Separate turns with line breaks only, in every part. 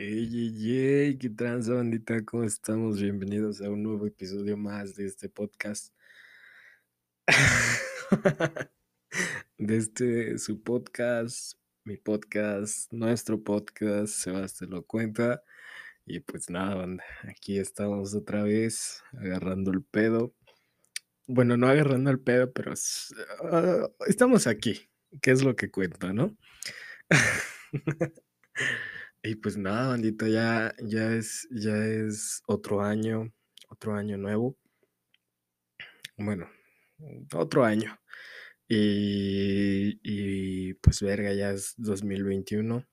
Ey, ey, ey, qué trans, bandita, ¿cómo estamos? Bienvenidos a un nuevo episodio más de este podcast. de este, su podcast, mi podcast, nuestro podcast, Sebastián lo cuenta. Y pues nada, banda, aquí estamos otra vez agarrando el pedo. Bueno, no agarrando el pedo, pero uh, estamos aquí, ¿Qué es lo que cuenta, ¿no? Y pues nada, bandita, ya, ya es, ya es otro año, otro año nuevo. Bueno, otro año. Y, pues verga, ya es 2021.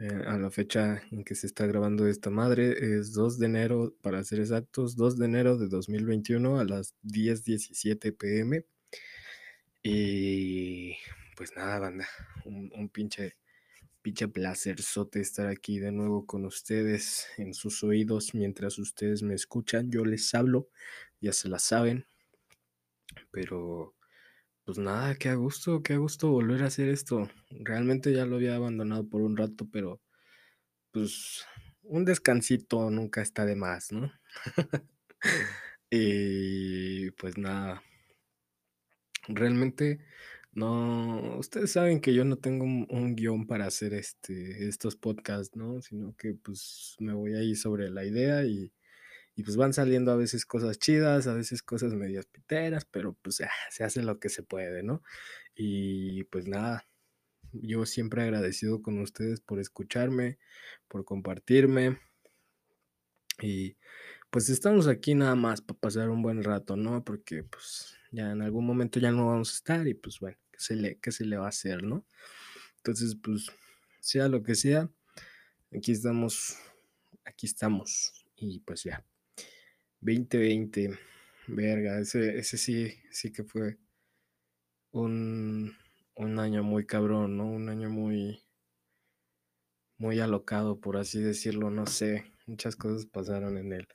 Eh, a la fecha en que se está grabando esta madre es 2 de enero, para ser exactos, 2 de enero de 2021 a las 10.17 pm. Y pues nada, banda, un pinche pinche placerzote estar aquí de nuevo con ustedes en sus oídos mientras ustedes me escuchan. Yo les hablo, ya se la saben. Pero, pues nada, qué a gusto, qué a gusto volver a hacer esto. Realmente ya lo había abandonado por un rato, pero pues un descansito nunca está de más, ¿no? y pues nada. Realmente no, ustedes saben que yo no tengo un, guion para hacer este, estos podcasts, ¿no? Sino que pues me voy ahí sobre la idea y, pues van saliendo a veces cosas chidas, a veces cosas medias piteras, pero pues ya, se hace lo que se puede, ¿no? Y pues nada, yo siempre agradecido con ustedes por escucharme, por compartirme y pues estamos aquí nada más para pasar un buen rato, ¿no? Porque pues ya en algún momento ya no vamos a estar y pues bueno, ¿qué se le, se le va a hacer, no? Entonces, pues, sea lo que sea, aquí estamos, aquí estamos y pues ya. 2020, verga, ese, ese sí, sí que fue un, un año muy cabrón, ¿no? Un año muy, muy alocado, por así decirlo, no sé, muchas cosas pasaron en el,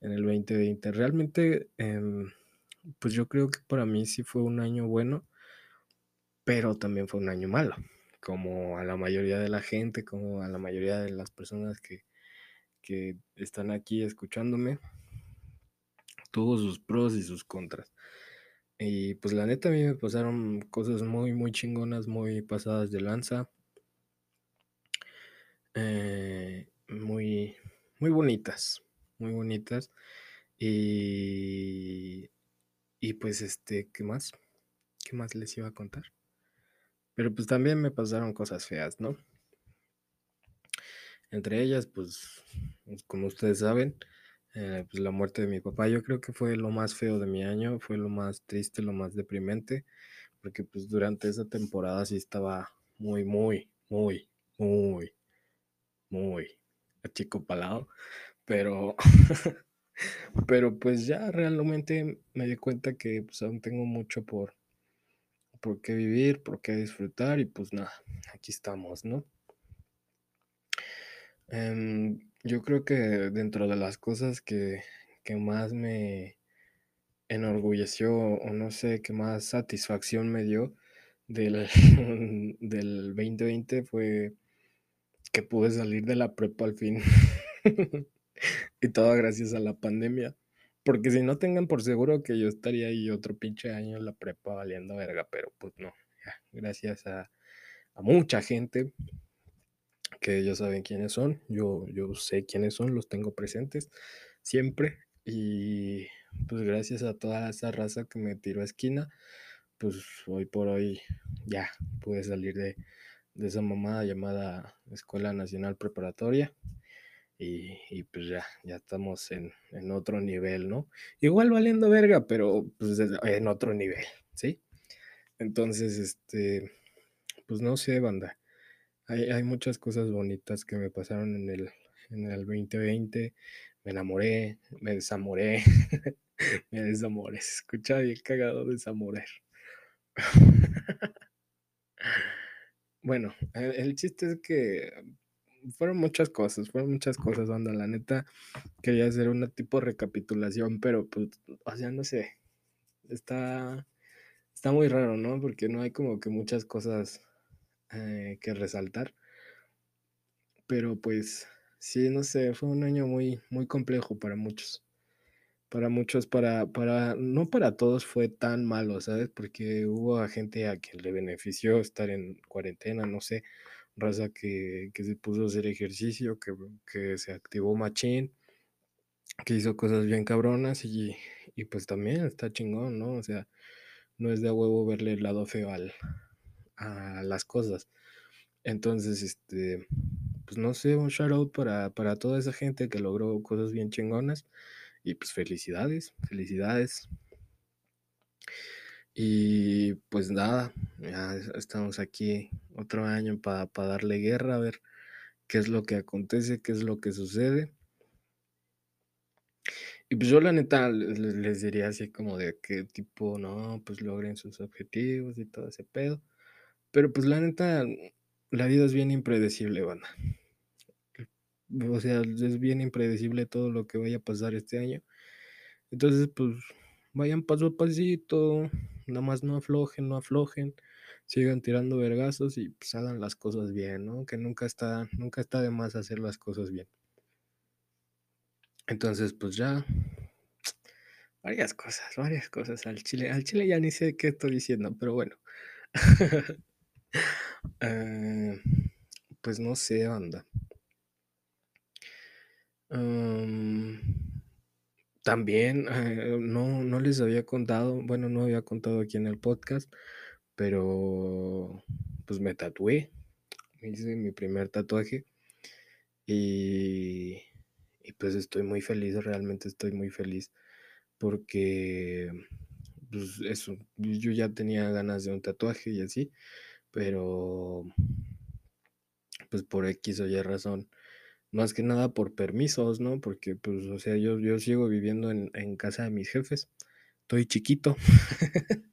en el 2020. Realmente, em, pues yo creo que para mí sí fue un año bueno, pero también fue un año malo, como a la mayoría de la gente, como a la mayoría de las personas que, que están aquí escuchándome. Tuvo sus pros y sus contras. Y pues la neta a mí me pasaron cosas muy, muy chingonas, muy pasadas de lanza. Eh, muy, muy bonitas, muy bonitas. Y y pues, este, ¿qué más? ¿Qué más les iba a contar? Pero pues también me pasaron cosas feas, ¿no? Entre ellas, pues, pues como ustedes saben, eh, pues la muerte de mi papá, yo creo que fue lo más feo de mi año, fue lo más triste, lo más deprimente, porque pues durante esa temporada sí estaba muy, muy, muy, muy, muy achicopalado, pero Pero pues ya realmente me di cuenta que pues aún tengo mucho por, por qué vivir, por qué disfrutar y pues nada, aquí estamos, ¿no? Em, yo creo que dentro de las cosas que, que más me enorgulleció o no sé, que más satisfacción me dio del, del 2020 fue que pude salir de la prepa al fin. y todo gracias a la pandemia. Porque si no tengan por seguro que yo estaría ahí otro pinche año en la prepa valiendo verga, pero pues no, gracias a, mucha gente que ellos saben quiénes son, yo, yo sé quiénes son, los tengo presentes siempre y pues gracias a toda esa raza que me tiró a esquina, pues hoy por hoy ya pude salir de, de esa mamada llamada Escuela Nacional Preparatoria y, pues ya, ya estamos en, otro nivel, ¿no? Igual valiendo verga, pero pues en otro nivel, ¿sí? Entonces, este, pues no sé, banda. Hay, muchas cosas bonitas que me pasaron en el, en el 2020. Me enamoré, me desamoré, me desamoré. Se escucha bien cagado desamorar. bueno, el chiste es que fueron muchas cosas, fueron muchas cosas, banda. La neta, quería hacer una tipo de recapitulación, pero pues, o sea, no sé. Está, está muy raro, ¿no? Porque no hay como que muchas cosas eh, que resaltar. pero pues sí, no sé, fue un año muy, muy complejo para muchos. Para muchos, para, para, no para todos fue tan malo, ¿sabes? Porque hubo a gente a quien le benefició estar en cuarentena, no sé, raza que, se puso a hacer ejercicio, que, se activó machín, que hizo cosas bien cabronas y, pues también está chingón, ¿no? O sea, no es de huevo verle el lado feo a las cosas. Entonces, este, pues no sé, un shout out para toda esa gente que logró cosas bien chingonas. Y pues felicidades, felicidades. Y pues nada, ya estamos aquí otro año para darle guerra, a ver qué es lo que acontece, qué es lo que sucede. Y pues yo la neta les diría así como de qué tipo, no, pues logren sus objetivos y todo ese pedo. Pero pues la neta, la vida es bien impredecible, banda. O sea, es bien impredecible todo lo que vaya a pasar este año. Entonces, pues vayan paso a pasito, nada más no aflojen, no aflojen, sigan tirando vergazos y pues hagan las cosas bien, ¿no? Que nunca está, nunca está de más hacer las cosas bien. Entonces, pues ya, varias cosas, varias cosas al chile. Al chile ya ni sé qué estoy diciendo, pero bueno. Eh, pues no sé, anda. También eh, no, no les había contado, bueno, no había contado aquí en el podcast, pero pues me tatué, me hice mi primer tatuaje y, y pues estoy muy feliz, realmente estoy muy feliz porque pues eso, yo ya tenía ganas de un tatuaje y así, pero pues por X o Y razón, más que nada por permisos, ¿no? Porque pues, o sea, yo, yo sigo viviendo en, en casa de mis jefes, estoy chiquito.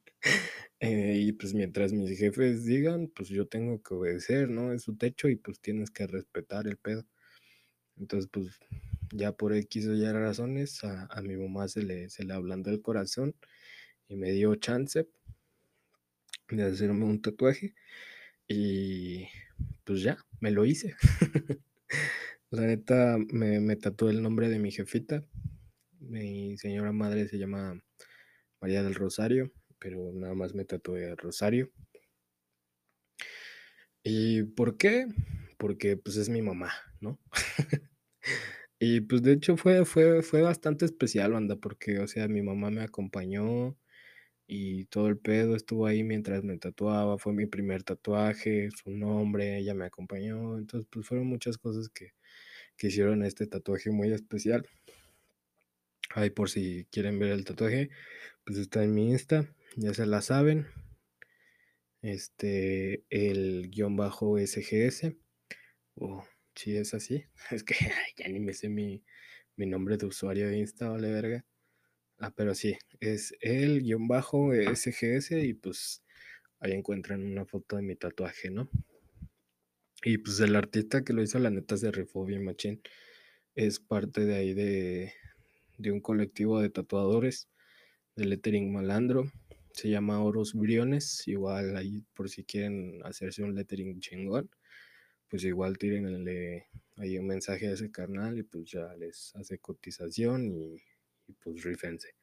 Eh, y pues mientras mis jefes digan, pues yo tengo que obedecer, ¿no? Es su techo y pues tienes que respetar el pedo. Entonces, pues ya por X o Y razones, a, a mi mamá se le, se le ablandó el corazón y me dio chance de hacerme un tatuaje. Y pues ya, me lo hice. La neta, me, tatué el nombre de mi jefita. Mi señora madre se llama María del Rosario, pero nada más me tatué Rosario. ¿Y por qué? Porque pues es mi mamá, ¿no? y pues de hecho fue, fue, fue bastante especial, anda, porque, o sea, mi mamá me acompañó y todo el pedo estuvo ahí mientras me tatuaba, fue mi primer tatuaje, su nombre, ella me acompañó, entonces pues fueron muchas cosas que, que hicieron este tatuaje muy especial. Ahí por si quieren ver el tatuaje, pues está en mi Insta, ya se la saben. Este, el guion bajo SGS. O si es así. Es que ya ni me sé mi, mi nombre de usuario de Insta, vale verga. Ah, pero sí, es el guion bajo SGS y pues ahí encuentran una foto de mi tatuaje, ¿no? Y pues el artista que lo hizo, la neta, se rifó bien machín. Es parte de ahí de, de un colectivo de tatuadores de lettering malandro. Se llama Oros Briones. Igual ahí por si quieren hacerse un lettering chingón, pues igual tírenle ahí un mensaje a ese canal y pues ya les hace cotización y y pues rifense.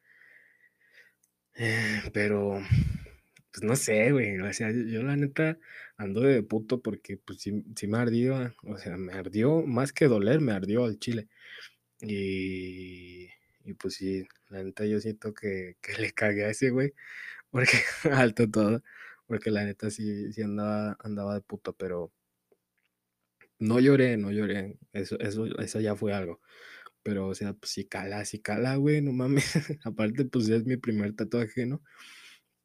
Eh, pero, pues no sé, güey. O sea, yo, la neta ando de puto porque pues sí, sí, me ardió. O sea, me ardió, más que doler, me ardió al chile. Y, y pues sí, la neta yo siento que, que le cagué a ese güey. Porque alto todo. Porque la neta sí, sí andaba, andaba de puto, pero no lloré, no lloré. Eso, eso, eso ya fue algo. Pero, o sea, pues sí cala, sí cala, güey, no mames. Aparte, pues es mi primer tatuaje, ¿no?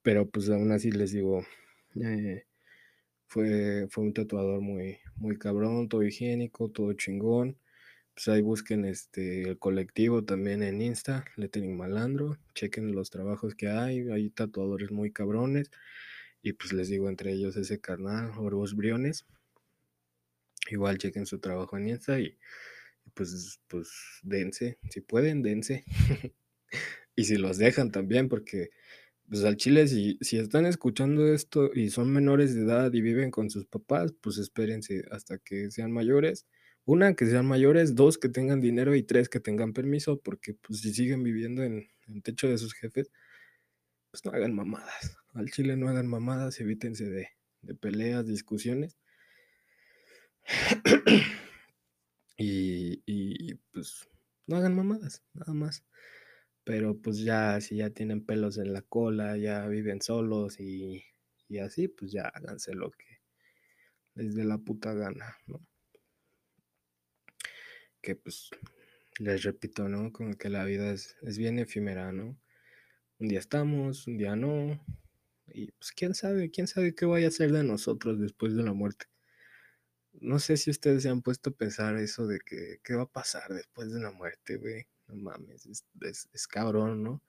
Pero pues aún así les digo, eh, fue, fue un tatuador muy, muy cabrón, todo higiénico, todo chingón. Pues ahí busquen este, el colectivo también en Insta, Lettering Malandro, chequen los trabajos que hay, hay tatuadores muy cabrones. Y pues les digo entre ellos ese carnal, Orbos Briones. Igual chequen su trabajo en Insta y pues, pues dense, si pueden, dense. y si los dejan también, porque pues al chile, si, si están escuchando esto y son menores de edad y viven con sus papás, pues espérense hasta que sean mayores, Una, que sean mayores, dos, que tengan dinero y tres, que tengan permiso, porque pues si siguen viviendo en el techo de sus jefes, pues no hagan mamadas. Al chile no hagan mamadas, evítense de, de peleas, discusiones. y, y pues no hagan mamadas, nada más. Pero pues ya, si ya tienen pelos en la cola, ya viven solos y, y así, pues ya háganse lo que les dé la puta gana, ¿no? Que pues les repito, ¿no? Como que la vida es, es bien efímera, ¿no? Un día estamos, un día no. Y pues quién sabe, quién sabe qué vaya a ser de nosotros después de la muerte. No sé si ustedes se han puesto a pensar eso de que qué va a pasar después de la muerte, güey. No mames, es, es, cabrón, ¿no?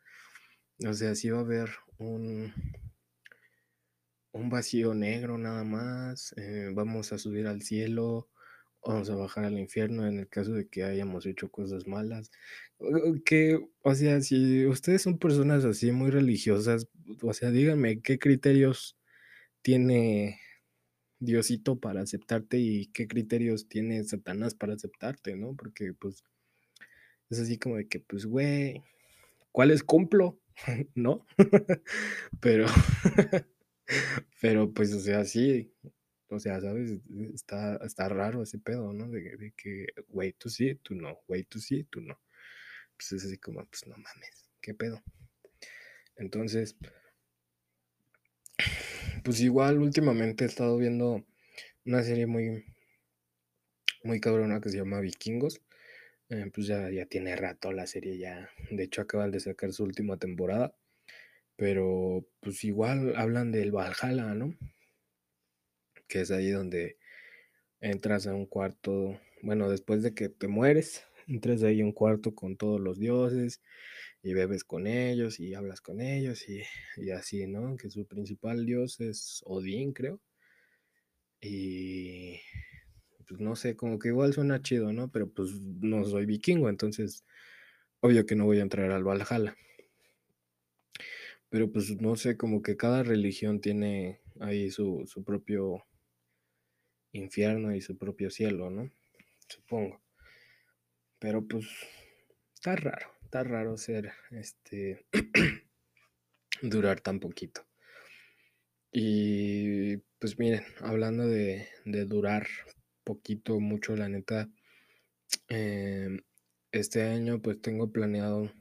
O sea, si va a haber un, un vacío negro nada más, eh, vamos a subir al cielo, vamos a bajar al infierno en el caso de que hayamos hecho cosas malas. Que, o sea, si ustedes son personas así muy religiosas, o sea, díganme qué criterios tiene Diosito para aceptarte y qué criterios tiene Satanás para aceptarte, ¿no? Porque pues es así como de que, pues, güey, ¿cuáles cumplo? ¿No? pero, pero pues, o sea, sí, o sea, ¿sabes? Está, está raro ese pedo, ¿no? De, de que, güey, tú sí, tú no, güey, tú sí, tú no. Pues es así como, pues no mames, ¿qué pedo? Entonces, pues igual últimamente he estado viendo una serie muy, muy cabrona que se llama Vikingos. Eh, pues ya, ya tiene rato la serie ya. De hecho, acaban de sacar su última temporada. Pero pues igual hablan del Valhalla, ¿no? Que es ahí donde entras a un cuarto. Bueno, después de que te mueres, entras ahí a un cuarto con todos los dioses y bebes con ellos y hablas con ellos y, y así, ¿no? Que su principal dios es Odín, creo. Y pues no sé, como que igual suena chido, ¿no? Pero pues no soy vikingo, entonces obvio que no voy a entrar al Valhalla. Pero pues no sé, como que cada religión tiene ahí su, su propio infierno y su propio cielo, ¿no? Supongo. Pero pues está raro, está raro ser, este, durar tan poquito. Y pues miren, hablando de, de durar poquito, mucho, la neta, em, este año pues tengo planeado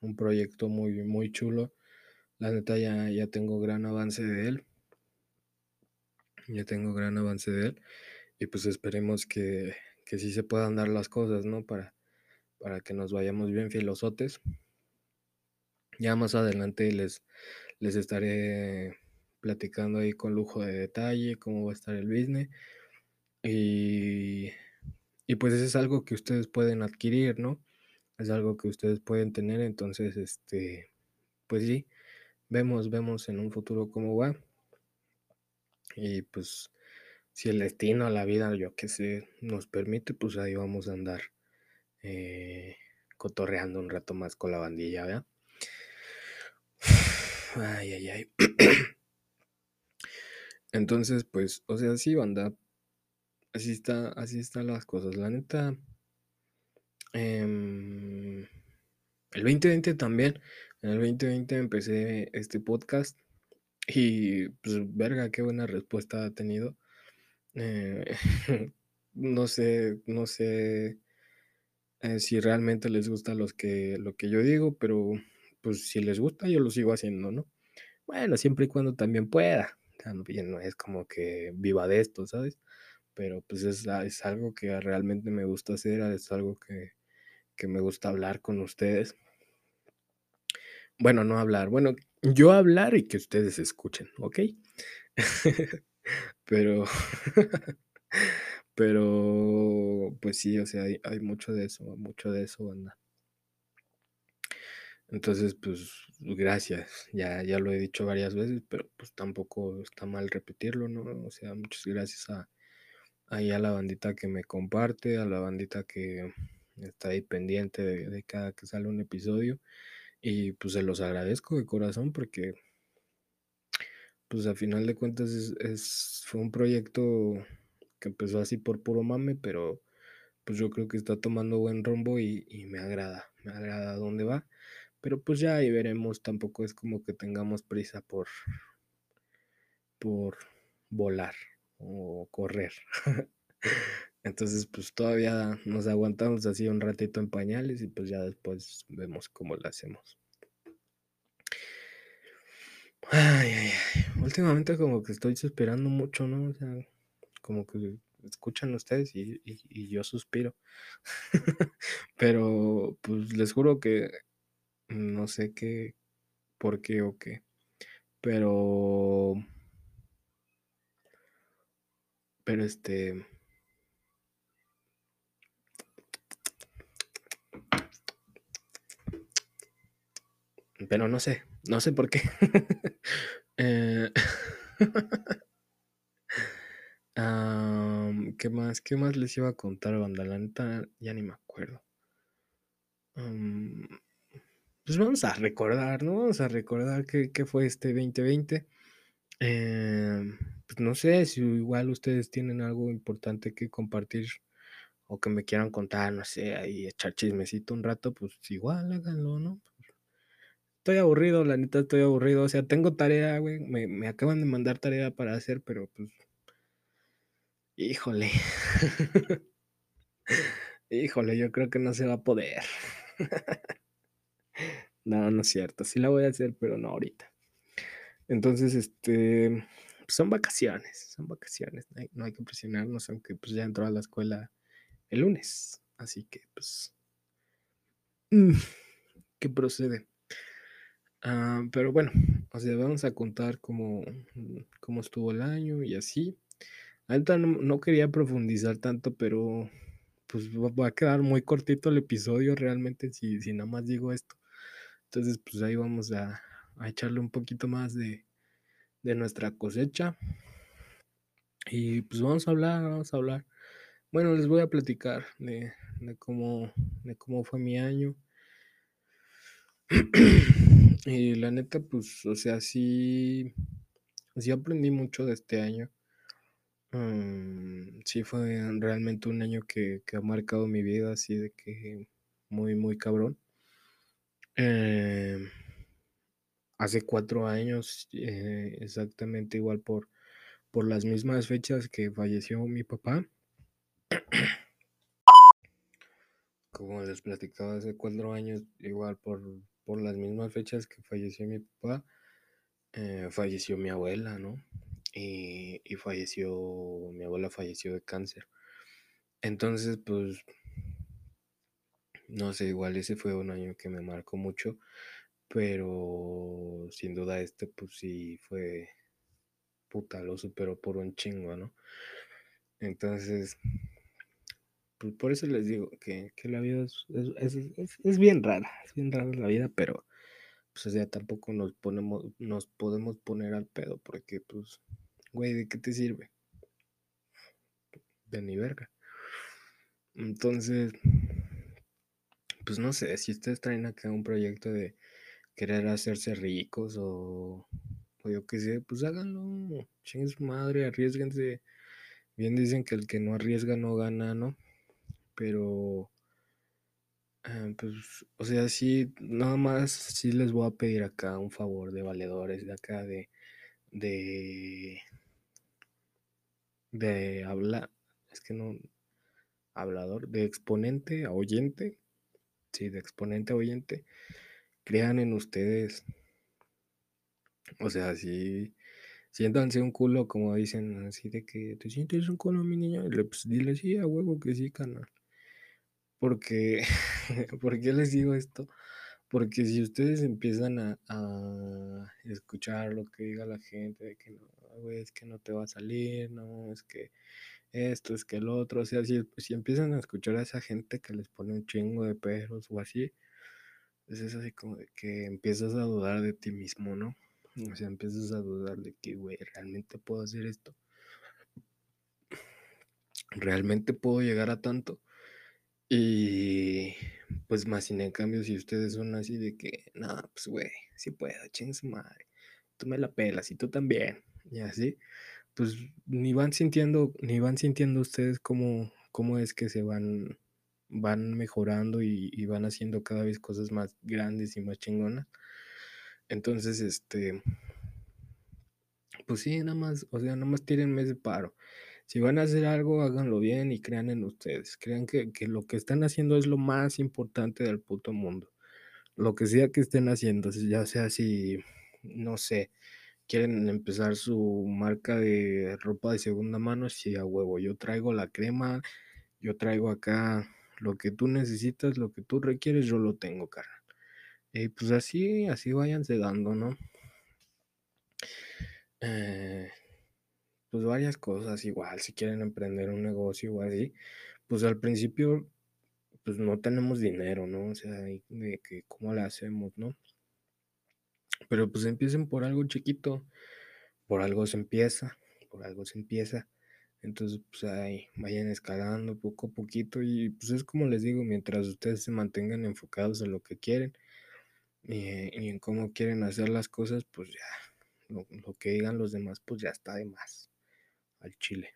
un proyecto muy, muy chulo. La neta ya, ya tengo gran avance de él. Ya tengo gran avance de él. Y pues esperemos que, que sí se puedan dar las cosas, ¿no? Para, para que nos vayamos bien filosotes. Ya más adelante les, les estaré platicando ahí con lujo de detalle cómo va a estar el business. Y, y pues eso es algo que ustedes pueden adquirir, ¿no? Es algo que ustedes pueden tener, entonces, este, pues sí, vemos, vemos en un futuro cómo va. Y pues si el destino, la vida, yo qué sé, nos permite, pues ahí vamos a andar eh, cotorreando un rato más con la bandilla, ¿verdad? Ay, ay, ay. Entonces, pues, o sea, sí, banda. Así está, así están las cosas. La neta. em, el 2020 también. En el 2020 empecé este podcast. Y pues, verga, qué buena respuesta ha tenido. Eh, no sé, no sé eh, si realmente les gusta que, lo que yo digo, pero pues si les gusta, yo lo sigo haciendo, ¿no? Bueno, siempre y cuando también pueda. También no es como que viva de esto, ¿sabes? Pero pues es, a- es algo que realmente me gusta hacer, es algo que, que me gusta hablar con ustedes. Bueno, no hablar, bueno, yo hablar y que ustedes escuchen, ¿ok? Pero, pero, pues sí, o sea, hay, hay mucho de eso, mucho de eso, banda. Entonces, pues, gracias. Ya, ya lo he dicho varias veces, pero pues tampoco está mal repetirlo, ¿no? O sea, muchas gracias a, ahí a la bandita que me comparte, a la bandita que está ahí pendiente de, cada que sale un episodio. Y pues se los agradezco de corazón porque, pues a final de cuentas es, fue un proyecto que empezó así por puro mame, pero pues yo creo que está tomando buen rumbo y, y me agrada, me agrada dónde va. Pero pues ya ahí veremos, tampoco es como que tengamos prisa por, por volar o correr. Entonces, pues todavía nos aguantamos así un ratito en pañales y pues ya después vemos cómo lo hacemos. Últimamente como que estoy suspirando mucho, ¿no? O sea, como que escuchan ustedes y, y yo suspiro. Pero pues les juro que no sé qué, por qué o qué. Pero... Pero este... Pero no sé, no sé por qué. eh... ¿Qué más? ¿Qué más les iba a contar, banda? La ya ni me acuerdo. Pues vamos a recordar, ¿no? Vamos a recordar qué, qué fue este 2020. Eh, pues no sé si igual ustedes tienen algo importante que compartir o que me quieran contar, no sé, ahí echar chismecito un rato, pues igual háganlo, ¿no? Estoy aburrido, la neta estoy aburrido, o sea, tengo tarea, güey, me, me acaban de mandar tarea para hacer, pero pues... Híjole. Híjole, yo creo que no se va a poder. no, no es cierto, sí la voy a hacer, pero no ahorita. Entonces, este, son vacaciones, son vacaciones, no hay, que presionarnos, aunque pues ya entró a la escuela el lunes, así que pues, mm, ¿qué procede? Ah, pero bueno, o sea, vamos a contar cómo, cómo estuvo el año y así. Ahorita no, no quería profundizar tanto, pero pues va a quedar muy cortito el episodio realmente si, si nada más digo esto. Entonces, pues ahí vamos a, a echarle un poquito más de, de nuestra cosecha. Y pues vamos a hablar, vamos a hablar. Bueno, les voy a platicar de, de cómo, de cómo fue mi año. y la neta, pues, o sea, sí, sí aprendí mucho de este año. Um, sí fue realmente un año que, que, ha marcado mi vida, así de que muy, muy cabrón. Eh, hace cuatro años, eh, exactamente igual por, por las mismas fechas que falleció mi papá. Como les platicaba hace cuatro años, igual por, por las mismas fechas que falleció mi papá, eh, falleció mi abuela, ¿no? Y, y, falleció, mi abuela falleció de cáncer. Entonces, pues, no sé, igual ese fue un año que me marcó mucho, pero sin duda este, pues sí fue, puta, lo superó por un chingo, ¿no? Entonces, pues por eso les digo que, que la vida es, es, es, bien rara, es bien rara la vida, pero pues o sea, tampoco nos ponemos, nos podemos poner al pedo, porque pues, güey, ¿de qué te sirve? De ni verga. Entonces, pues no sé, si ustedes traen acá un proyecto de querer hacerse ricos o, o yo qué sé, pues háganlo, chinguen su madre, arriesguense. Bien dicen que el que no arriesga no gana, ¿no? Pero, eh, pues, o sea, sí, nada más, sí les voy a pedir acá un favor de valedores de acá, de, de, de hablar, es que no, hablador, de exponente a oyente, sí, de exponente a oyente, crean en ustedes, o sea, sí, siéntanse un culo, como dicen, así de que te sientes un culo, mi niña, pues dile sí a huevo que sí, canal. Porque, ¿por qué les digo esto? Porque si ustedes empiezan a, a, escuchar lo que diga la gente, de que no, es que no te va a salir, no, es que esto, es que el otro, o sea, si, si empiezan a escuchar a esa gente que les pone un chingo de perros o así, pues es así como de que empiezas a dudar de ti mismo, ¿no? O sea, empiezas a dudar de que, güey, realmente puedo hacer esto. Realmente puedo llegar a tanto. Y pues más sin en cambio, si ustedes son así de que, no, pues güey, sí puedo, ching madre, tú me la pelas y tú también, y así, pues ni van sintiendo, ni van sintiendo ustedes cómo, cómo es que se van, van mejorando y, van haciendo cada vez cosas más grandes y más chingonas. Entonces, este, pues sí, nada más, o sea, nada más tírenme ese paro. Si van a hacer algo, háganlo bien y crean en ustedes. Crean que, que lo que están haciendo es lo más importante del puto mundo. Lo que sea que estén haciendo, ya sea si, no sé, quieren empezar su marca de ropa de segunda mano, si a huevo, yo traigo la crema, yo traigo acá lo que tú necesitas, lo que tú requieres, yo lo tengo, cara. Y pues así, así váyanse dando, ¿no? Eh, pues varias cosas igual, si quieren emprender un negocio o así, pues al principio pues no tenemos dinero, ¿no? O sea, de que cómo le hacemos, ¿no? Pero pues empiecen por algo chiquito, por algo se empieza, por algo se empieza. Entonces, pues ahí vayan escalando poco a poquito y pues es como les digo, mientras ustedes se mantengan enfocados en lo que quieren y, en cómo quieren hacer las cosas, pues ya, lo, lo que digan los demás, pues ya está de más al chile.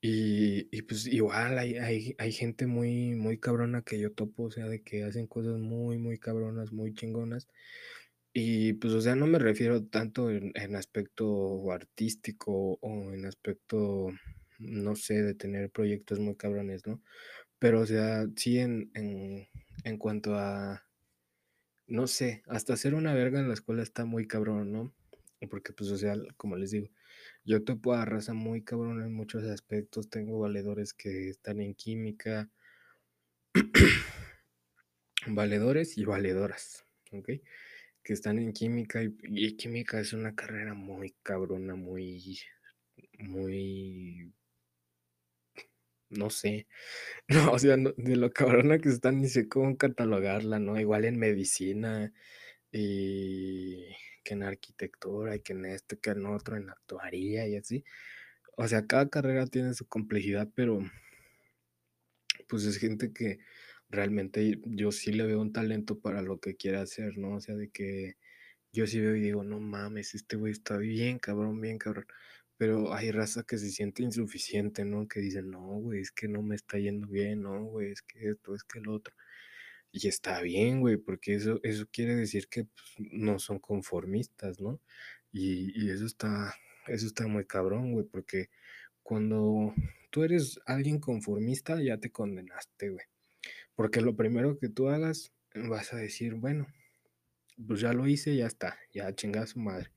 Y, y pues igual hay, hay, hay gente muy, muy cabrona que yo topo, o sea, de que hacen cosas muy, muy cabronas, muy chingonas. Y pues, o sea, no me refiero tanto en, en aspecto artístico o en aspecto, no sé, de tener proyectos muy cabrones, ¿no? Pero, o sea, sí en, en, en cuanto a, no sé, hasta hacer una verga en la escuela está muy cabrón, ¿no? Porque, pues, o sea, como les digo, yo topo a raza muy cabrón en muchos aspectos. Tengo valedores que están en química, valedores y valedoras, ¿ok? Que están en química y, química es una carrera muy cabrona, muy, muy, no sé, o sea, de lo cabrona que están, ni sé cómo catalogarla, ¿no? Igual en medicina y que en arquitectura y que en esto, que en otro, en actuaría y así. O sea, cada carrera tiene su complejidad, pero pues es gente que realmente yo sí le veo un talento para lo que quiere hacer, ¿no? O sea, de que yo sí veo y digo, no mames, este güey está bien cabrón, bien cabrón. Pero hay raza que se siente insuficiente, ¿no? Que dicen, no, güey, es que no me está yendo bien, no, güey, es que esto, es que lo otro. Y está bien, güey, porque eso, eso quiere decir que pues, no son conformistas, ¿no? Y, y eso está, eso está muy cabrón, güey, porque cuando tú eres alguien conformista, ya te condenaste, güey. Porque lo primero que tú hagas, vas a decir, bueno, pues ya lo hice, ya está, ya chingada su madre.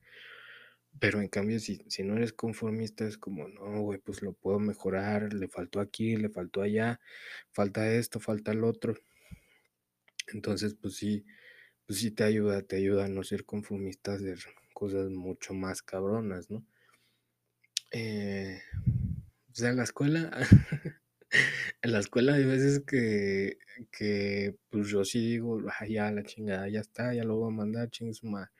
Pero en cambio, si, si no eres conformista, es como, no, güey, pues lo puedo mejorar, le faltó aquí, le faltó allá, falta esto, falta el otro. Entonces, pues sí, pues sí te ayuda, te ayuda a no ser conformista, a hacer cosas mucho más cabronas, ¿no? Eh, sea, en la escuela, en la escuela hay veces que, que pues yo sí digo, "Ah, ya la chingada, ya está, ya lo voy a mandar, madre.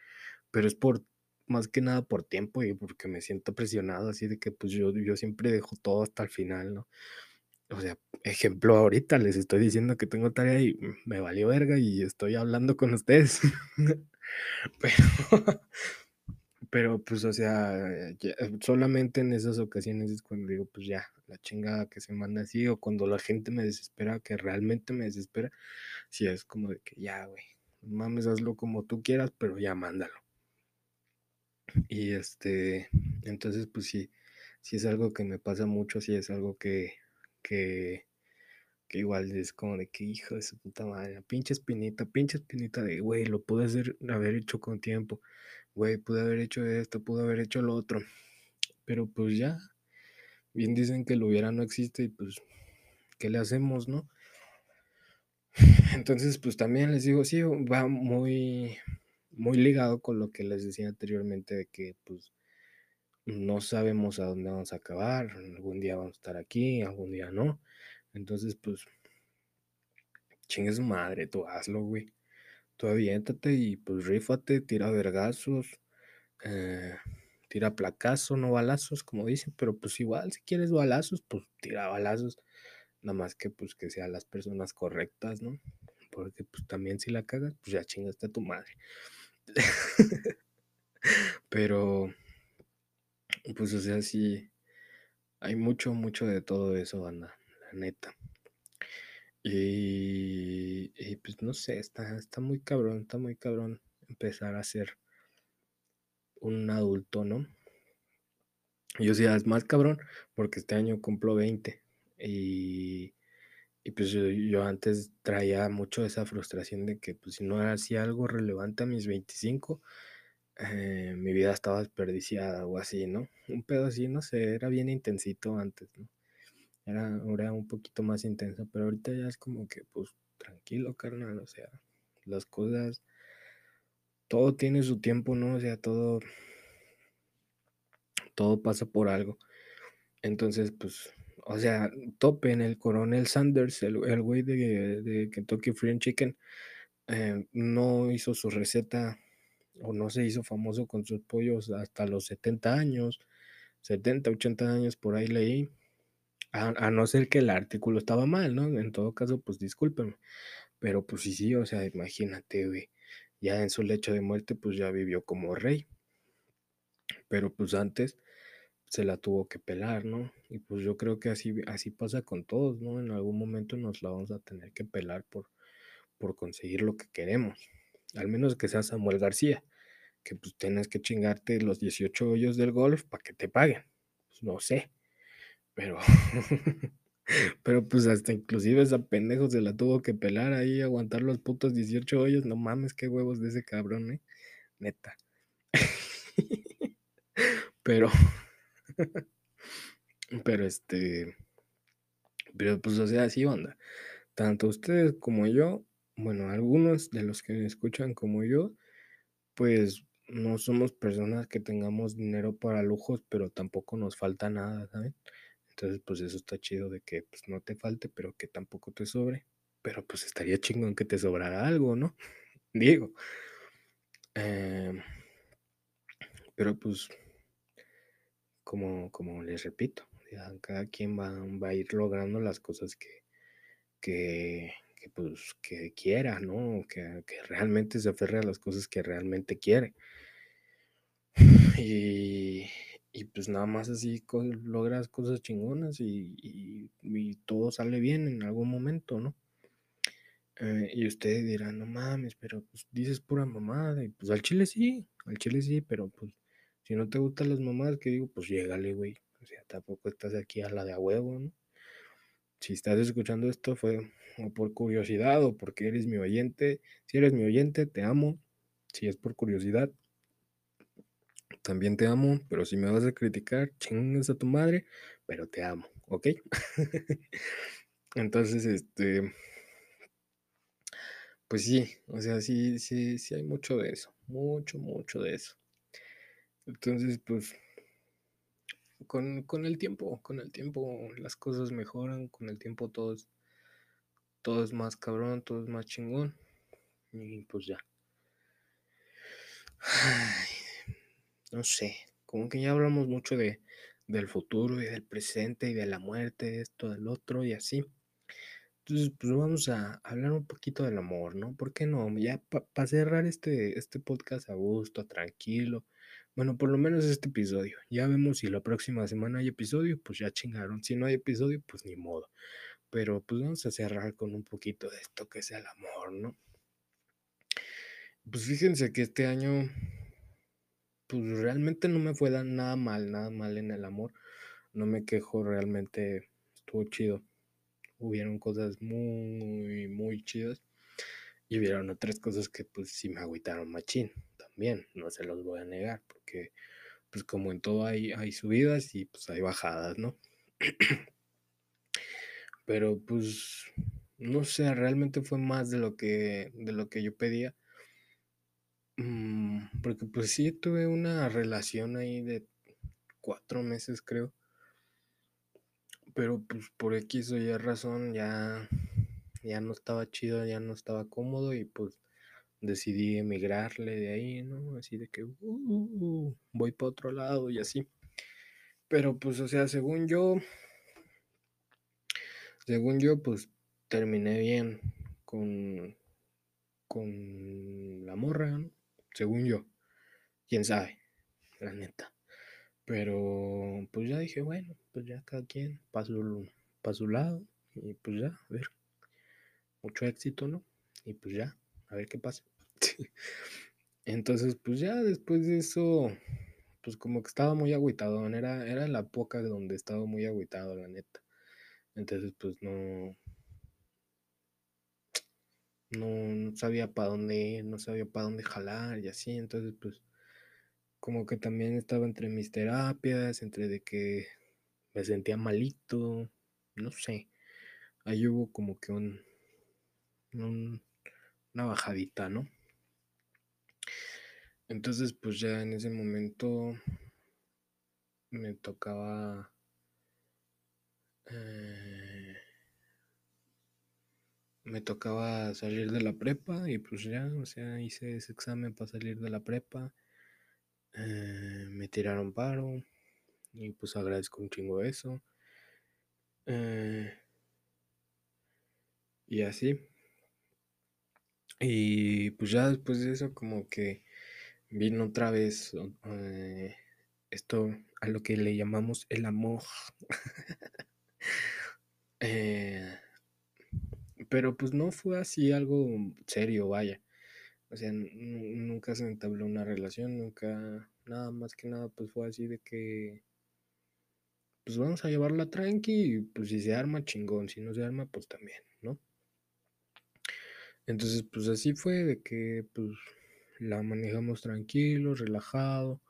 Pero es por, más que nada por tiempo y porque me siento presionado, así de que pues yo, yo siempre dejo todo hasta el final, ¿no? O sea, ejemplo, ahorita les estoy diciendo que tengo tarea y me valió verga y estoy hablando con ustedes. Pero, pero pues, o sea, solamente en esas ocasiones es cuando digo, pues ya, la chingada que se manda así, o cuando la gente me desespera, que realmente me desespera, si es como de que ya, güey, mames, hazlo como tú quieras, pero ya mándalo. Y este, entonces, pues sí, sí es algo que me pasa mucho, sí es algo que, que, que igual es como de que hijo de su puta madre, pinche espinita, pinche espinita de, güey, lo pude hacer, haber hecho con tiempo, güey, pude haber hecho esto, pude haber hecho lo otro, pero pues ya, bien dicen que lo hubiera no existe y pues, ¿qué le hacemos, no? Entonces, pues también les digo, sí, va muy, muy ligado con lo que les decía anteriormente de que pues no sabemos a dónde vamos a acabar, algún día vamos a estar aquí, algún día no. Entonces, pues, chingue su madre, tú hazlo, güey. Tú aviéntate y pues rífate, tira vergazos, eh, tira placazos, no balazos, como dicen, pero pues igual, si quieres balazos, pues tira balazos. Nada más que pues que sean las personas correctas, ¿no? Porque pues también si la cagas, pues ya chingaste a tu madre. Pero, pues, o sea, sí, Hay mucho, mucho de todo eso, banda, la neta. Y, y pues no sé, está, está muy cabrón, está muy cabrón empezar a ser un adulto, ¿no? Yo sí, es más cabrón porque este año cumplo 20 y, y pues yo, yo antes traía mucho esa frustración de que pues si no hacía algo relevante a mis 25, eh, mi vida estaba desperdiciada o así, ¿no? Un pedo así, no sé, era bien intensito antes, ¿no? Era, era un poquito más intenso, pero ahorita ya es como que, pues, tranquilo, carnal, o sea, las cosas, todo tiene su tiempo, ¿no? O sea, todo, todo pasa por algo. Entonces, pues, o sea, tope en el coronel Sanders, el, el güey de, de Kentucky Fried Chicken, eh, no hizo su receta o no se hizo famoso con sus pollos hasta los 70 años, 70, 80 años por ahí leí. A, a, no ser que el artículo estaba mal, ¿no? En todo caso, pues discúlpenme. Pero pues sí, sí, o sea, imagínate, güey. Ya en su lecho de muerte, pues ya vivió como rey. Pero pues antes se la tuvo que pelar, ¿no? Y pues yo creo que así, así pasa con todos, ¿no? En algún momento nos la vamos a tener que pelar por, por conseguir lo que queremos. Al menos que sea Samuel García, que pues tienes que chingarte los 18 hoyos del golf para que te paguen. Pues no sé. Pero, pero pues hasta inclusive esa pendejo se la tuvo que pelar ahí, aguantar los putos 18 hoyos. No mames, qué huevos de ese cabrón, eh. Neta. pero, pero este, pero pues o sea, así onda. Tanto ustedes como yo, bueno, algunos de los que me escuchan como yo, pues no somos personas que tengamos dinero para lujos, pero tampoco nos falta nada, ¿saben? Entonces, pues eso está chido de que pues, no te falte, pero que tampoco te sobre. Pero pues estaría chingón que te sobrara algo, ¿no? Digo. Eh, pero pues, como, como les repito, cada quien va, va, a ir logrando las cosas que, que, que pues, que quiera, ¿no? Que, que realmente se aferre a las cosas que realmente quiere. Y, y pues nada más así logras cosas chingonas y, todo sale bien en algún momento, ¿no? Eh, y ustedes dirán, no mames, pero pues dices pura mamada. Y pues al chile sí, al chile sí, pero pues si no te gustan las mamadas que digo, pues llégale, güey. O sea, tampoco estás aquí a la de a huevo, ¿no? Si estás escuchando esto fue o por curiosidad o porque eres mi oyente. Si eres mi oyente, te amo. Si es por curiosidad, también te amo, pero si me vas a criticar, chingas a tu madre, pero te amo, ¿ok? Entonces, este, pues sí, o sea, sí, sí, sí hay mucho de eso, mucho, mucho de eso. Entonces, pues, con, con el tiempo, con el tiempo las cosas mejoran, con el tiempo todo es, todo es más cabrón, todo es más chingón, y pues ya. no sé, como que ya hablamos mucho de, del futuro y del presente y de la muerte, esto, del otro y así. Entonces, pues vamos a hablar un poquito del amor, ¿no? ¿Por qué no? Ya para cerrar este, este podcast a gusto, tranquilo. Bueno, por lo menos este episodio. Ya vemos si la próxima semana hay episodio, pues ya chingaron. Si no hay episodio, pues ni modo. Pero pues vamos a cerrar con un poquito de esto que es el amor, ¿no? Pues fíjense que este año pues realmente no me fue nada mal, nada mal en el amor. No me quejo, realmente estuvo chido. Hubieron cosas muy, muy chidas. Y hubieron otras cosas que pues sí me agüitaron machín también, no se los voy a negar, porque pues como en todo hay, hay subidas y pues hay bajadas, ¿no? Pero pues no sé, realmente fue más de lo que, de lo que yo pedía. Mm, porque pues sí tuve una relación ahí de cuatro meses, creo. Pero pues por X o Y razón ya, ya no estaba chido, ya no estaba cómodo y pues decidí emigrarle de ahí, ¿no? Así de que uh, voy para otro lado y así. Pero pues, o sea, según yo, según yo, pues terminé bien con, con la morra, ¿no? Según yo. Quién sabe, la neta. Pero pues ya dije, bueno, pues ya cada quien para su, su lado y pues ya, a ver, mucho éxito, ¿no? Y pues ya, a ver qué pasa. Entonces, pues ya después de eso, pues como que estaba muy agüitado, era, era la poca de donde estaba muy agüitado, la neta. Entonces, pues no, no, sabía para dónde ir, no sabía para dónde jalar y así, entonces pues como que también estaba entre mis terapias, entre de que me sentía malito, no sé, ahí hubo como que un, una bajadita, ¿no? Entonces pues ya en ese momento me tocaba... Eh, me tocaba salir de la prepa y pues ya, o sea, hice ese examen para salir de la prepa. Eh, me tiraron paro y pues agradezco un chingo eso. Eh, y así. Y pues ya después de eso como que vino otra vez eh, esto a lo que le llamamos el amor. eh, pero pues no fue así algo serio, vaya. O sea, nunca se entabló una relación, nunca, nada más que nada, pues fue así de que, pues vamos a llevarla tranqui, y pues si se arma, chingón, si no se arma, pues también, ¿no? Entonces, pues así fue de que, pues, la manejamos tranquilo, relajado,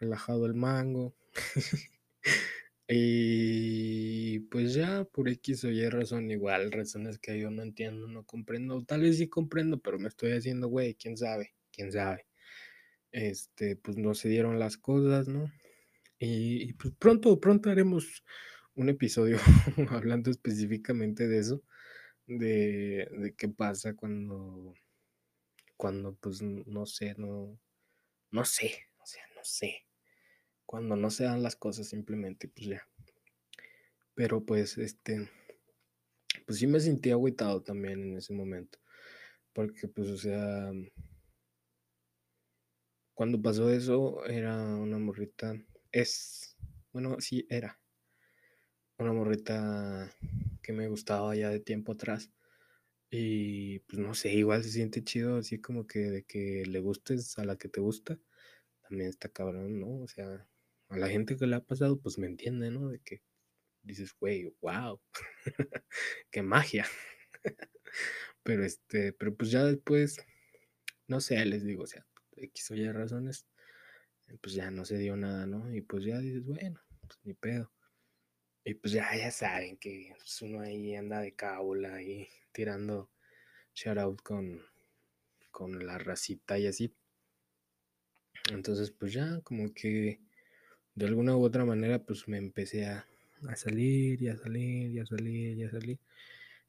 relajado el mango. Y pues ya por X o Y razón, igual, razones que yo no entiendo, no comprendo, tal vez sí comprendo, pero me estoy haciendo güey, quién sabe, quién sabe. Este, pues no se dieron las cosas, ¿no? Y, pues pronto, pronto haremos un episodio hablando específicamente de eso, de, de qué pasa cuando, cuando pues no sé, no, no sé, o sea, no sé cuando no se dan las cosas simplemente, pues ya. Pero pues, este, pues sí me sentí agüitado también en ese momento. Porque pues, o sea, cuando pasó eso era una morrita, es, bueno, sí, era una morrita que me gustaba ya de tiempo atrás. Y pues no sé, igual se siente chido así como que de que le gustes a la que te gusta. También está cabrón, ¿no? O sea, a la gente que le ha pasado, pues me entiende, ¿no? De que dices, güey, wow, qué magia. pero este, pero pues ya después, no sé, les digo, o sea, X o Y razones, pues ya no se dio nada, ¿no? Y pues ya dices, bueno, pues ni pedo. Y pues ya, ya saben que pues, uno ahí anda de cábula y tirando shout out con, con la racita y así. Entonces, pues ya, como que de alguna u otra manera, pues me empecé a, salir y a salir y a salir y a salir.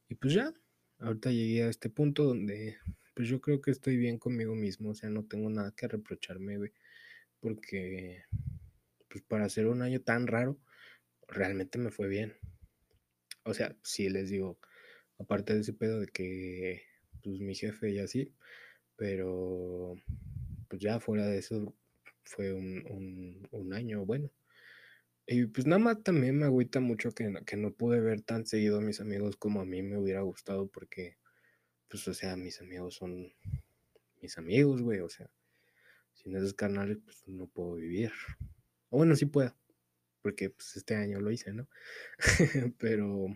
Y pues ya, ahorita llegué a este punto donde pues yo creo que estoy bien conmigo mismo, o sea, no tengo nada que reprocharme, güey, porque pues para hacer un año tan raro, realmente me fue bien. O sea, sí les digo, aparte de ese pedo de que pues mi jefe y así, pero pues ya fuera de eso, fue un, un, año bueno. Y pues nada más también me agüita mucho que, que no pude ver tan seguido a mis amigos como a mí me hubiera gustado porque, pues, o sea, mis amigos son mis amigos, güey, o sea, sin esos canales, pues no puedo vivir. O bueno, sí puedo, porque pues este año lo hice, ¿no? Pero,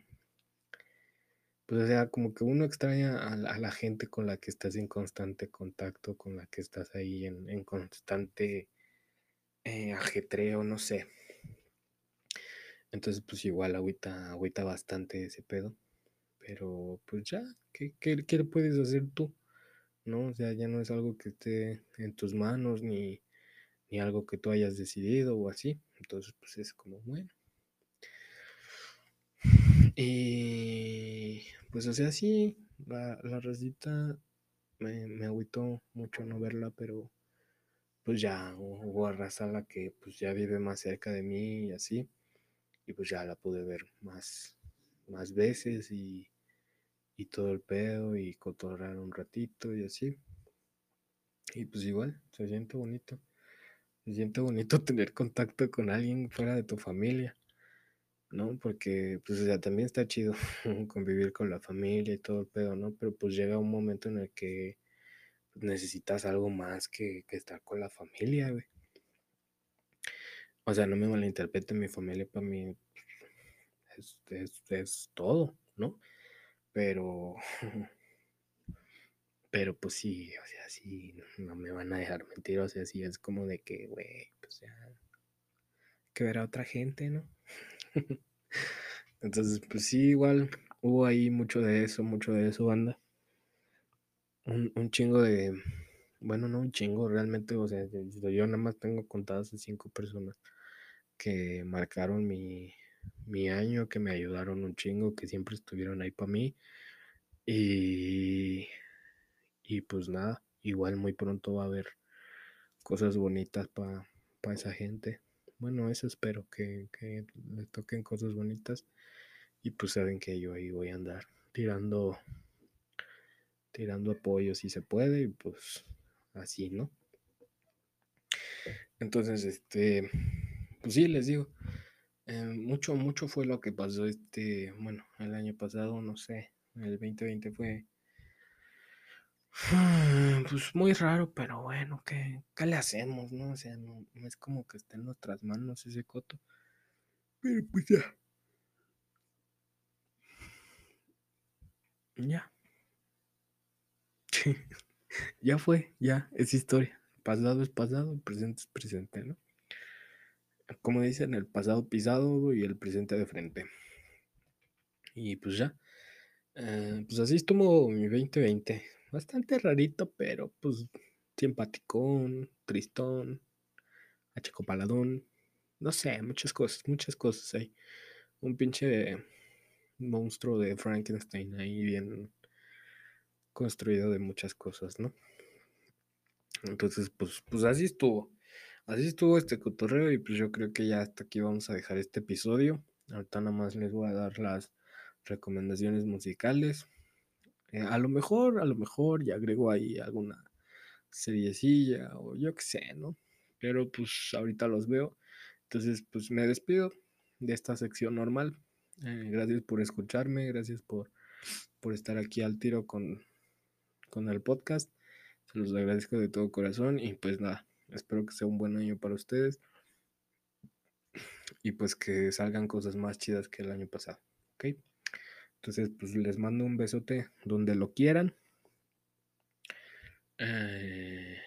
pues, o sea, como que uno extraña a la, gente con la que estás en constante contacto, con la que estás ahí en, en constante eh, ajetreo, no sé. Entonces, pues igual agüita, agüita bastante ese pedo. Pero pues ya, ¿qué, qué, qué puedes hacer tú? ¿No? O sea, ya no es algo que esté en tus manos ni, ni algo que tú hayas decidido o así. Entonces, pues es como, bueno. Y pues, o sea, sí, la, la me, me agüitó mucho no verla, pero pues ya hubo raza la que pues ya vive más cerca de mí y así. Y pues ya la pude ver más, más veces y, y todo el pedo y cotorrar un ratito y así. Y pues igual, se siente bonito. se siente bonito tener contacto con alguien fuera de tu familia, ¿no? Porque, pues, o sea, también está chido convivir con la familia y todo el pedo, ¿no? Pero pues llega un momento en el que necesitas algo más que, estar con la familia. O sea, no me malinterpreten, mi familia para mí es, es, es todo, ¿no? Pero, pero pues sí, o sea, sí, no me van a dejar mentir, o sea, sí es como de que, güey, pues ya, hay que ver a otra gente, ¿no? Entonces, pues sí, igual hubo ahí mucho de eso, mucho de eso, banda. Un, un chingo de, bueno, no un chingo, realmente, o sea, yo, nada más tengo contadas a cinco personas que marcaron mi, mi año, que me ayudaron un chingo, que siempre estuvieron ahí para mí. Y, y pues nada, igual muy pronto va a haber cosas bonitas para pa esa gente. Bueno, eso espero que, que le toquen cosas bonitas. Y pues saben que yo ahí voy a andar tirando tirando apoyo si se puede y pues así, ¿no? Entonces, este, pues sí, les digo, eh, mucho, mucho fue lo que pasó este, bueno, el año pasado, no sé, el 2020 fue, pues muy raro, pero bueno, ¿qué, qué le hacemos, no? O sea, no es como que esté en nuestras manos ese coto, pero pues ya. Ya. ya fue, ya, es historia. Pasado es pasado, presente es presente, ¿no? Como dicen, el pasado pisado y el presente de frente. Y pues ya. Eh, pues así estuvo mi 2020. Bastante rarito, pero pues simpaticón, tristón, achicopaladón. No sé, muchas cosas, muchas cosas ahí. Un pinche monstruo de Frankenstein ahí bien construido de muchas cosas, ¿no? Entonces, pues, pues así estuvo. Así estuvo este cotorreo y pues yo creo que ya hasta aquí vamos a dejar este episodio. Ahorita nada más les voy a dar las recomendaciones musicales. Eh, a lo mejor, a lo mejor ya agrego ahí alguna seriecilla o yo qué sé, ¿no? Pero pues ahorita los veo. Entonces, pues me despido de esta sección normal. Eh, gracias por escucharme, gracias por, por estar aquí al tiro con, con el podcast. Se los agradezco de todo corazón y pues nada, espero que sea un buen año para ustedes y pues que salgan cosas más chidas que el año pasado, ¿ok? Entonces pues les mando un besote donde lo quieran. Eh,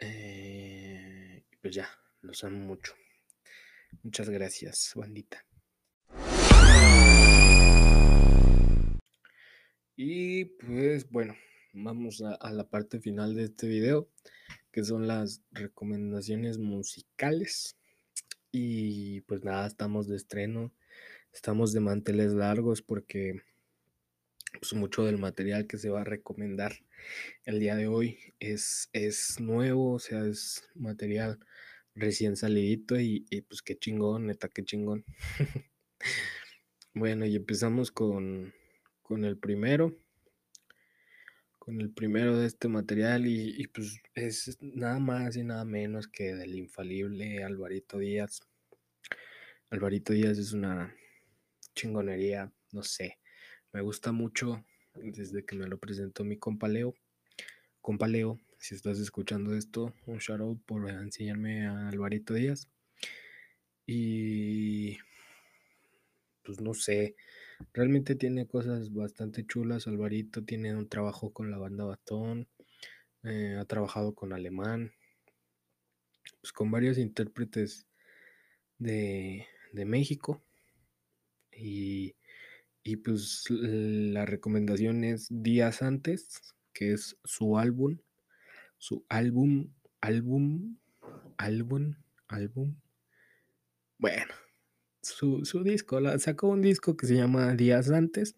eh, pues ya, los amo mucho. Muchas gracias, bandita. Y pues bueno, vamos a, la parte final de este video, que son las recomendaciones musicales. Y pues nada, estamos de estreno, estamos de manteles largos porque pues mucho del material que se va a recomendar el día de hoy es, es nuevo, o sea, es material recién salidito y, y pues qué chingón, neta, qué chingón. bueno, y empezamos con con el primero, con el primero de este material y, pues es nada más y nada menos que del infalible Alvarito Díaz. Alvarito Díaz es una chingonería, no sé, me gusta mucho desde que me lo presentó mi compa Leo. Compa Leo, si estás escuchando esto, un shout out por enseñarme a Alvarito Díaz. Y pues no sé, Realmente tiene cosas bastante chulas. Alvarito tiene un trabajo con la banda Batón. Eh, ha trabajado con Alemán. Pues con varios intérpretes de, de México. Y, y, pues la recomendación es Días Antes, que es su álbum. Su álbum, álbum, álbum, álbum. Bueno, su, su disco, la, sacó un disco que se llama Días Antes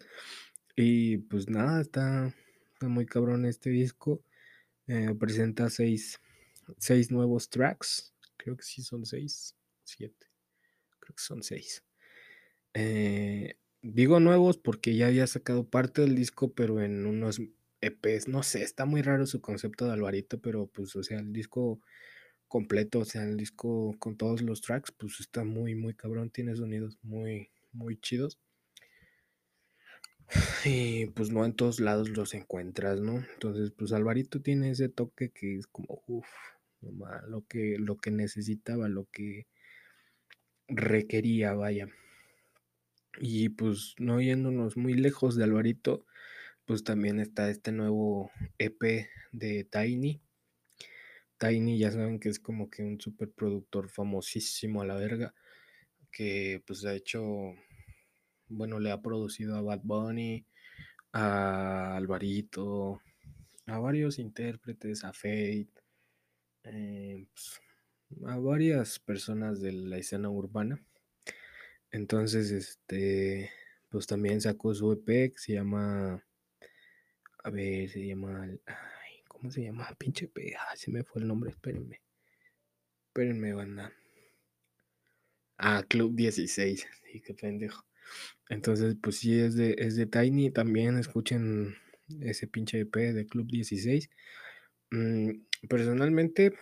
y pues nada, está, está muy cabrón este disco. Eh, presenta seis, seis, nuevos tracks, creo que sí son seis, siete, creo que son seis. Eh, digo nuevos porque ya había sacado parte del disco, pero en unos, EPs, no sé, está muy raro su concepto de Alvarito, pero pues, o sea, el disco completo, o sea, el disco con todos los tracks, pues está muy, muy cabrón, tiene sonidos muy, muy chidos. Y pues no en todos lados los encuentras, ¿no? Entonces, pues Alvarito tiene ese toque que es como, uff, lo que, lo que necesitaba, lo que requería, vaya. Y pues no yéndonos muy lejos de Alvarito, pues también está este nuevo EP de Tiny. Tiny ya saben que es como que un superproductor famosísimo a la verga, que pues ha hecho, bueno, le ha producido a Bad Bunny, a Alvarito, a varios intérpretes, a Fate, eh, pues, a varias personas de la escena urbana. Entonces, este, pues también sacó su EP se llama, a ver, se llama, ¿cómo se llama? Pinche ah, se me fue el nombre, espérenme. Espérenme, banda. Ah, Club 16, sí, qué pendejo. Entonces, pues sí, es de, es de Tiny. También escuchen ese pinche EP de Club 16. Mm, personalmente,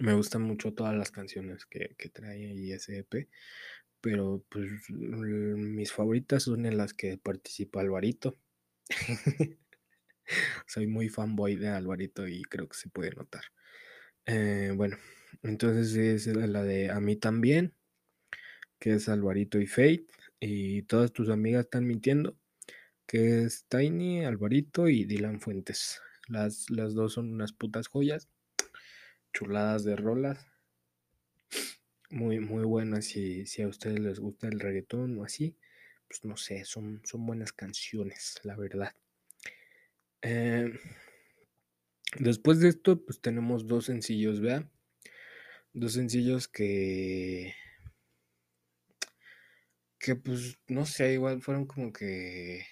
me gustan mucho todas las canciones que, que trae ahí ese EP. Pero pues mis favoritas son en las que participa Alvarito. Soy muy fanboy de Alvarito y creo que se puede notar. Eh, bueno, entonces es la de A mí también, que es Alvarito y Fate. Y todas tus amigas están mintiendo, que es Tiny, Alvarito y Dylan Fuentes. Las, las dos son unas putas joyas, chuladas de rolas. Muy, muy buenas. Si, si a ustedes les gusta el reggaetón o así, pues no sé, son, son buenas canciones, la verdad. Eh, después de esto, pues tenemos dos sencillos, ¿verdad? Dos sencillos que. Que pues, no sé, igual fueron como que.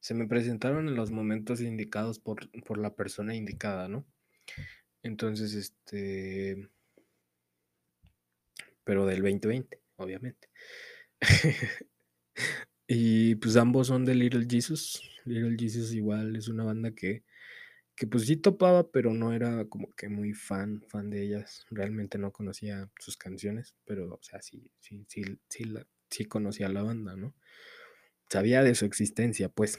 Se me presentaron en los momentos indicados por, por la persona indicada, ¿no? Entonces, este. Pero del 2020, obviamente. y pues ambos son de Little Jesus. Little Jesus igual es una banda que, que pues sí topaba, pero no era como que muy fan, fan de ellas. Realmente no conocía sus canciones, pero o sea, sí, sí, sí, sí, sí conocía la banda, ¿no? Sabía de su existencia, pues.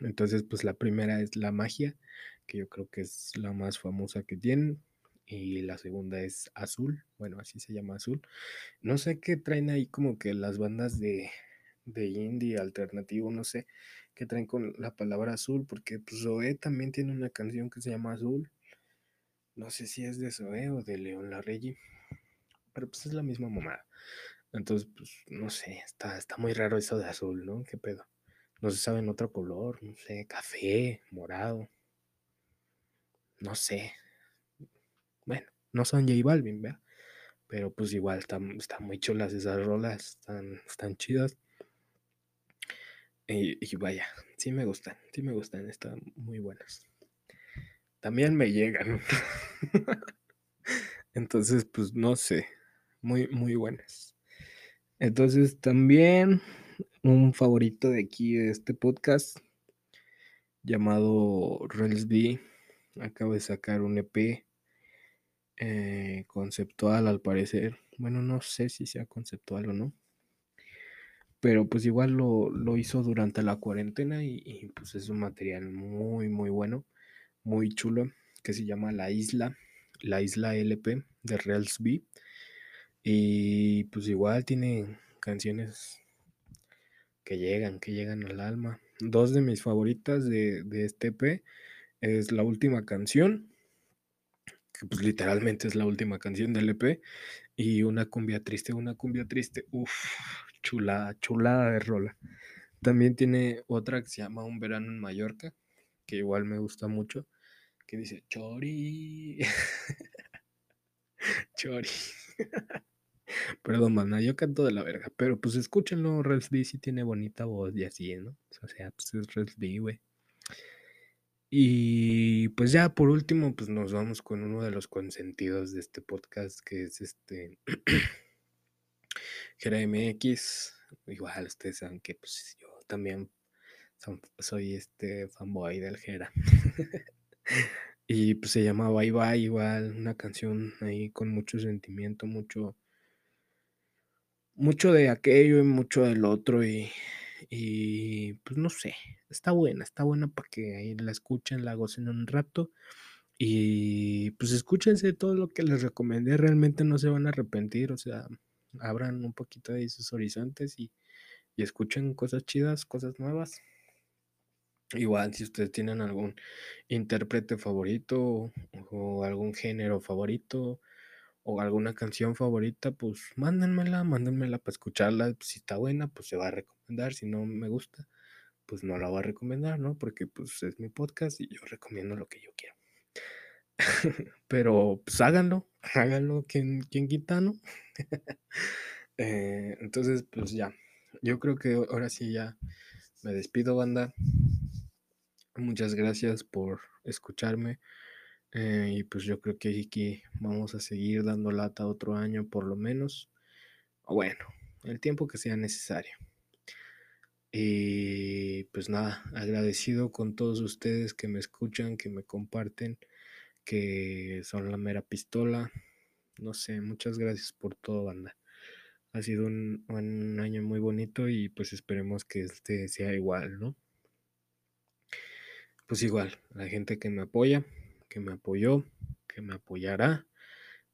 Entonces, pues la primera es La Magia, que yo creo que es la más famosa que tienen. Y la segunda es Azul, bueno, así se llama Azul. No sé qué traen ahí como que las bandas de, de indie alternativo, no sé qué traen con la palabra azul, porque pues Zoé también tiene una canción que se llama Azul. No sé si es de Zoé o de León Larregui, pero pues es la misma mamada. Entonces, pues no sé, está, está muy raro eso de azul, ¿no? ¿Qué pedo? No se sabe en otro color, no sé, café, morado. No sé. Bueno, no son J Balvin, ¿verdad? Pero pues igual están, están muy chulas esas rolas, están, están chidas. Y, vaya, sí me gustan, sí me gustan, están muy buenas. También me llegan. Entonces, pues no sé, muy, muy buenas. Entonces, también un favorito de aquí de este podcast llamado B acabo de sacar un EP eh, conceptual al parecer. Bueno, no sé si sea conceptual o no pero pues igual lo, hizo durante la cuarentena y, pues es un material muy muy bueno, muy chulo, que se llama La Isla, La Isla LP de Reals B. Y pues igual tiene canciones que llegan, que llegan al alma. Dos de mis favoritas de, de este EP es la última canción, que pues literalmente es la última canción del EP, y una cumbia triste, una cumbia triste, uff, chulada, chulada de rola. También tiene otra que se llama Un verano en Mallorca, que igual me gusta mucho, que dice Chori. Chori. Perdón, mana, yo canto de la verga, pero pues escúchenlo, Rels B sí tiene bonita voz y así, ¿no? O sea, pues es Rels B, güey. Y pues ya por último, pues nos vamos con uno de los consentidos de este podcast, que es este MX, igual ustedes saben que pues yo también soy este fanboy del Jera. y pues se llama Bye Bye igual, una canción ahí con mucho sentimiento, mucho mucho de aquello y mucho del otro y, y pues no sé, está buena, está buena para que ahí la escuchen, la gocen un rato y pues escúchense todo lo que les recomendé, realmente no se van a arrepentir, o sea, abran un poquito de sus horizontes y, y escuchen cosas chidas, cosas nuevas. Igual, si ustedes tienen algún intérprete favorito o algún género favorito, o alguna canción favorita, pues mándenmela, mándenmela para escucharla. Si está buena, pues se va a recomendar. Si no me gusta, pues no la voy a recomendar, ¿no? Porque pues es mi podcast y yo recomiendo lo que yo quiero. Pero pues háganlo, háganlo, quien, quien quita, ¿no? Eh, entonces, pues ya, yo creo que ahora sí ya me despido, banda. Muchas gracias por escucharme. Eh, y pues yo creo que aquí vamos a seguir dando lata otro año por lo menos. O bueno, el tiempo que sea necesario. Y pues nada, agradecido con todos ustedes que me escuchan, que me comparten, que son la mera pistola. No sé, muchas gracias por todo, banda. Ha sido un, año muy bonito y pues esperemos que este sea igual, ¿no? Pues igual, la gente que me apoya, que me apoyó, que me apoyará,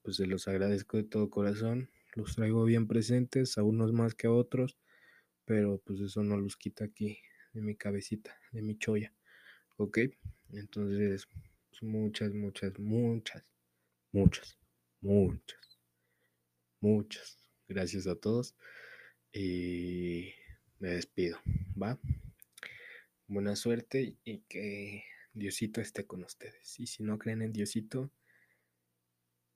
pues se los agradezco de todo corazón. Los traigo bien presentes, a unos más que a otros, pero pues eso no los quita aquí de mi cabecita, de mi cholla. ¿Ok? Entonces, pues, muchas, muchas, muchas, muchas, muchas, muchas. Gracias a todos. Y me despido, ¿va? Buena suerte y que Diosito esté con ustedes. Y si no creen en Diosito,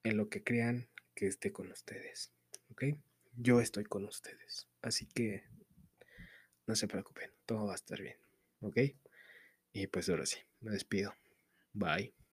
en lo que crean, que esté con ustedes. ¿Ok? Yo estoy con ustedes. Así que no se preocupen, todo va a estar bien. ¿Ok? Y pues ahora sí, me despido. Bye.